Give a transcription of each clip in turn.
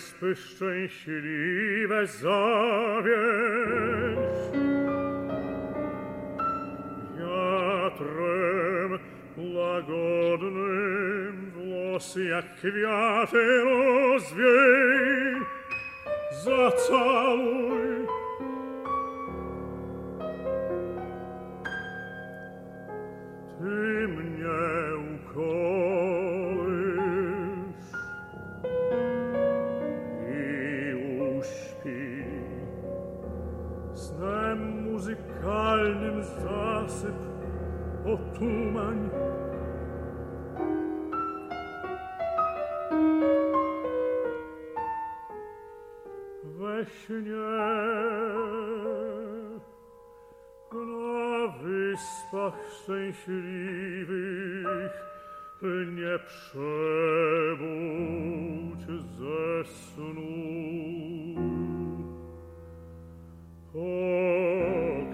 Bespüchtig liebe Saviens. Ja trem lagodnym wlosia kwiaty za zacaluj zacałuj o tumań. We śnie na wyspach szczęśliwych nie przebudź ze snu. Pokaż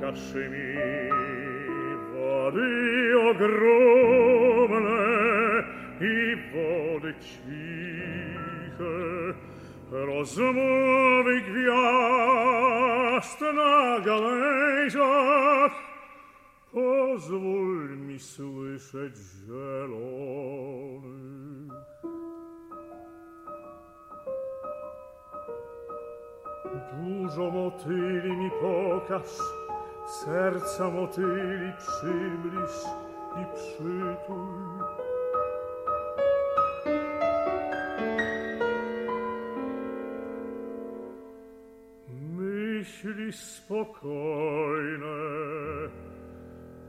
нашими воды огромные i воды тихо размовы гвязд na галейзах позволь mi слышать зеленых Dużo motyli mi pokaż Serca motyli przymliż i przytul. Myśli spokojne,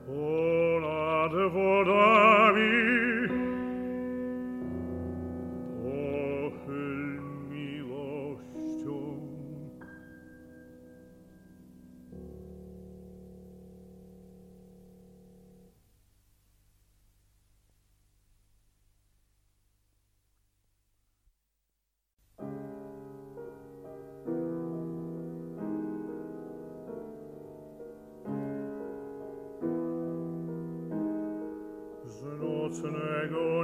o ego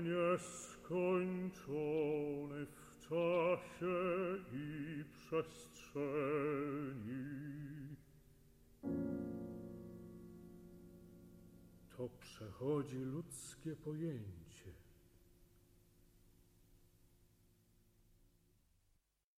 nieskończony w czasie i przestrzeni. To przechodzi ludzkie pojęcie.